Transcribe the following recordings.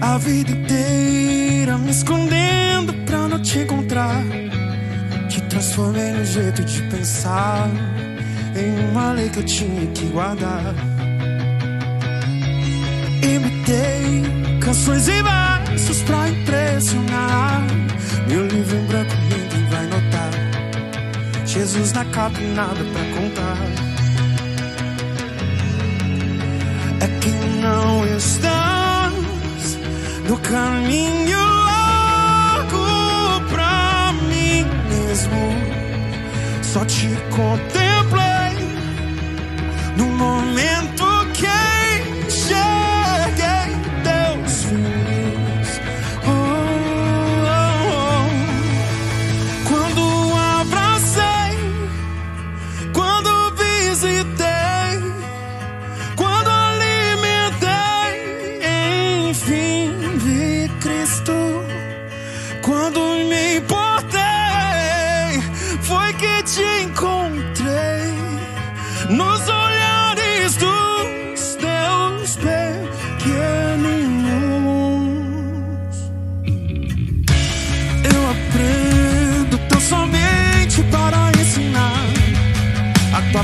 A vida inteira me escondendo pra não te encontrar. Te transformei no jeito de pensar em uma lei que eu tinha que guardar. Imitei canções e versos pra impressionar. Meu livro em branco ninguém vai notar. Jesus na capa e nada pra contar. É que não estás no caminho largo pra mim mesmo. Só te contemplei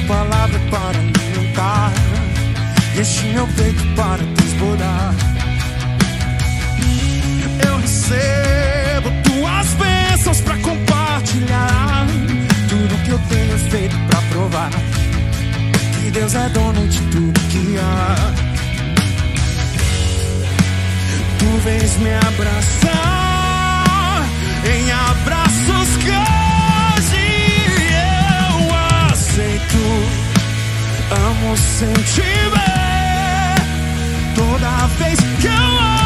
Palavra para alimentar. Este meu peito para transbordar. Eu recebo tuas bênçãos para compartilhar. Tudo que eu tenho feito para provar que Deus é dono de tudo que há. Tu vens me abraçar Te ver toda vez que eu